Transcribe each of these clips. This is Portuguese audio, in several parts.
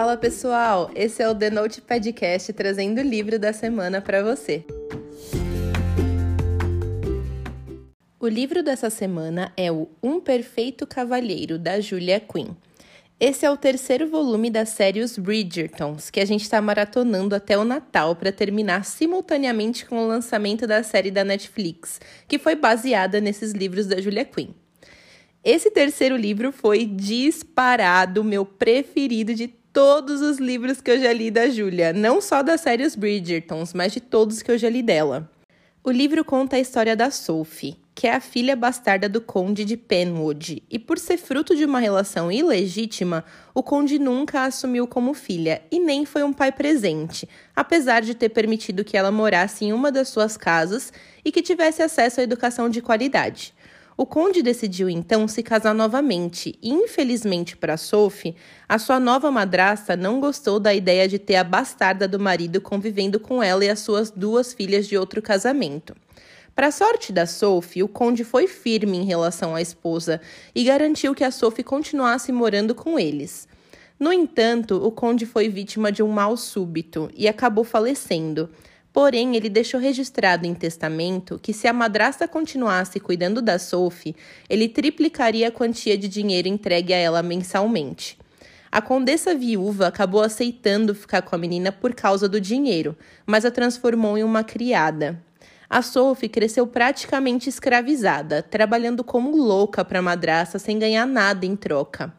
Fala pessoal, esse é o The Note Podcast trazendo o livro da semana para você. O livro dessa semana é o Um Perfeito Cavalheiro da Julia Quinn. Esse é o terceiro volume da série Os Bridgertons, que a gente está maratonando até o Natal para terminar simultaneamente com o lançamento da série da Netflix, que foi baseada nesses livros da Julia Quinn. Esse terceiro livro foi disparado meu preferido de todos os livros que eu já li da Julia, não só da série Os Bridgertons, mas de todos que eu já li dela. O livro conta a história da Sophie, que é a filha bastarda do conde de Penwood, e por ser fruto de uma relação ilegítima, o conde nunca a assumiu como filha e nem foi um pai presente, apesar de ter permitido que ela morasse em uma das suas casas e que tivesse acesso à educação de qualidade. O conde decidiu então se casar novamente e, infelizmente para Sophie, a sua nova madrasta não gostou da ideia de ter a bastarda do marido convivendo com ela e as suas duas filhas de outro casamento. Para sorte da Sophie, o conde foi firme em relação à esposa e garantiu que a Sophie continuasse morando com eles. No entanto, o conde foi vítima de um mal súbito e acabou falecendo. Porém, ele deixou registrado em testamento que se a madrasta continuasse cuidando da Sophie, ele triplicaria a quantia de dinheiro entregue a ela mensalmente. A condessa viúva acabou aceitando ficar com a menina por causa do dinheiro, mas a transformou em uma criada. A Sophie cresceu praticamente escravizada, trabalhando como louca para a madrasta sem ganhar nada em troca.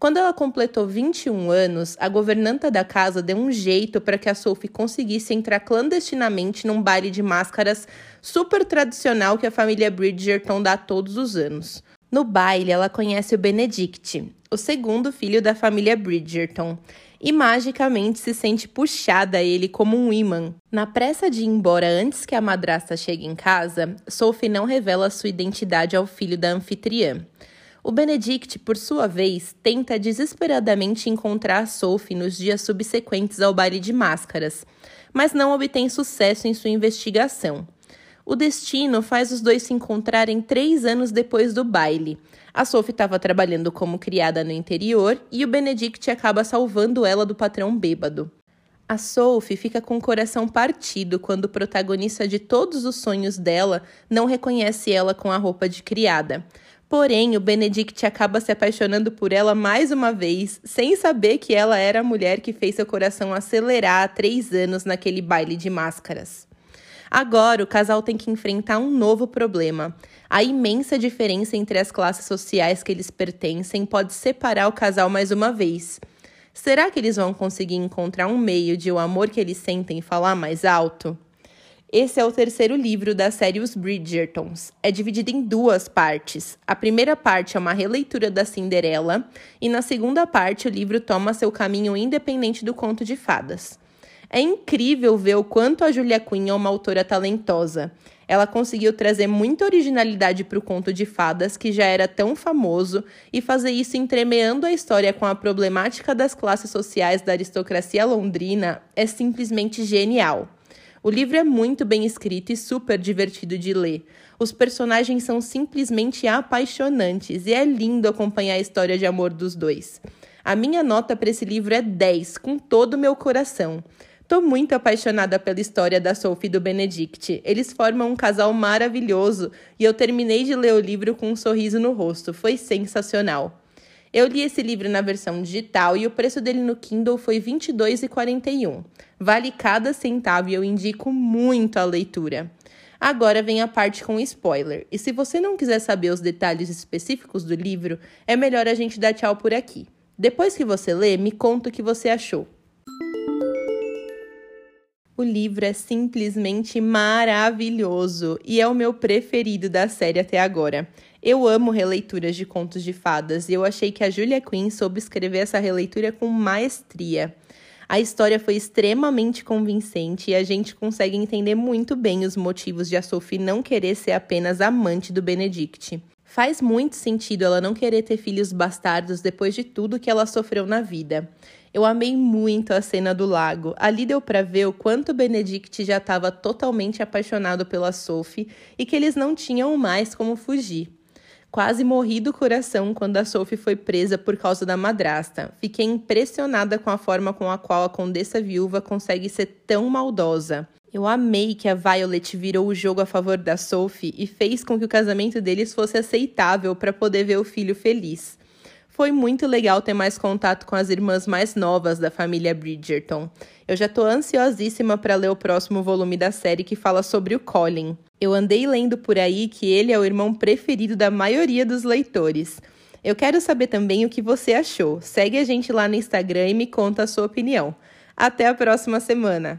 Quando ela completou 21 anos, a governanta da casa deu um jeito para que a Sophie conseguisse entrar clandestinamente num baile de máscaras super tradicional que a família Bridgerton dá todos os anos. No baile, ela conhece o Benedict, o segundo filho da família Bridgerton, e magicamente se sente puxada a ele como um imã. Na pressa de ir embora antes que a madrasta chegue em casa, Sophie não revela sua identidade ao filho da anfitriã. O Benedict, por sua vez, tenta desesperadamente encontrar Sophie nos dias subsequentes ao baile de máscaras, mas não obtém sucesso em sua investigação. O destino faz os dois se encontrarem três anos depois do baile. A Sophie estava trabalhando como criada no interior e o Benedict acaba salvando ela do patrão bêbado. A Sophie fica com o coração partido quando o protagonista de todos os sonhos dela não reconhece ela com a roupa de criada. Porém, o Benedict acaba se apaixonando por ela mais uma vez, sem saber que ela era a mulher que fez seu coração acelerar há três anos naquele baile de máscaras. Agora, o casal tem que enfrentar um novo problema. A imensa diferença entre as classes sociais que eles pertencem pode separar o casal mais uma vez. Será que eles vão conseguir encontrar um meio de o amor que eles sentem falar mais alto? Esse é o terceiro livro da série Os Bridgertons. É dividido em duas partes. A primeira parte é uma releitura da Cinderela, e na segunda parte o livro toma seu caminho independente do conto de fadas. É incrível ver o quanto a Julia Quinn é uma autora talentosa. Ela conseguiu trazer muita originalidade para o conto de fadas, que já era tão famoso, e fazer isso entremeando a história com a problemática das classes sociais da aristocracia londrina é simplesmente genial. O livro é muito bem escrito e super divertido de ler. Os personagens são simplesmente apaixonantes e é lindo acompanhar a história de amor dos dois. A minha nota para esse livro é 10, com todo o meu coração. Tô muito apaixonada pela história da Sophie e do Benedict. Eles formam um casal maravilhoso e eu terminei de ler o livro com um sorriso no rosto. Foi sensacional. Eu li esse livro na versão digital e o preço dele no Kindle foi R$ 22,41. Vale cada centavo e eu indico muito a leitura. Agora vem a parte com spoiler. E se você não quiser saber os detalhes específicos do livro, é melhor a gente dar tchau por aqui. Depois que você lê, me conta o que você achou. O livro é simplesmente maravilhoso e é o meu preferido da série até agora. Eu amo releituras de contos de fadas e eu achei que a Julia Quinn soube escrever essa releitura com maestria. A história foi extremamente convincente e a gente consegue entender muito bem os motivos de a Sophie não querer ser apenas amante do Benedict. Faz muito sentido ela não querer ter filhos bastardos depois de tudo que ela sofreu na vida. Eu amei muito a cena do lago. Ali deu para ver o quanto Benedict já estava totalmente apaixonado pela Sophie e que eles não tinham mais como fugir. Quase morri do coração quando a Sophie foi presa por causa da madrasta. Fiquei impressionada com a forma com a qual a condessa viúva consegue ser tão maldosa. Eu amei que a Violet virou o jogo a favor da Sophie e fez com que o casamento deles fosse aceitável para poder ver o filho feliz. Foi muito legal ter mais contato com as irmãs mais novas da família Bridgerton. Eu já tô ansiosíssima para ler o próximo volume da série que fala sobre o Colin. Eu andei lendo por aí que ele é o irmão preferido da maioria dos leitores. Eu quero saber também o que você achou. Segue a gente lá no Instagram e me conta a sua opinião. Até a próxima semana!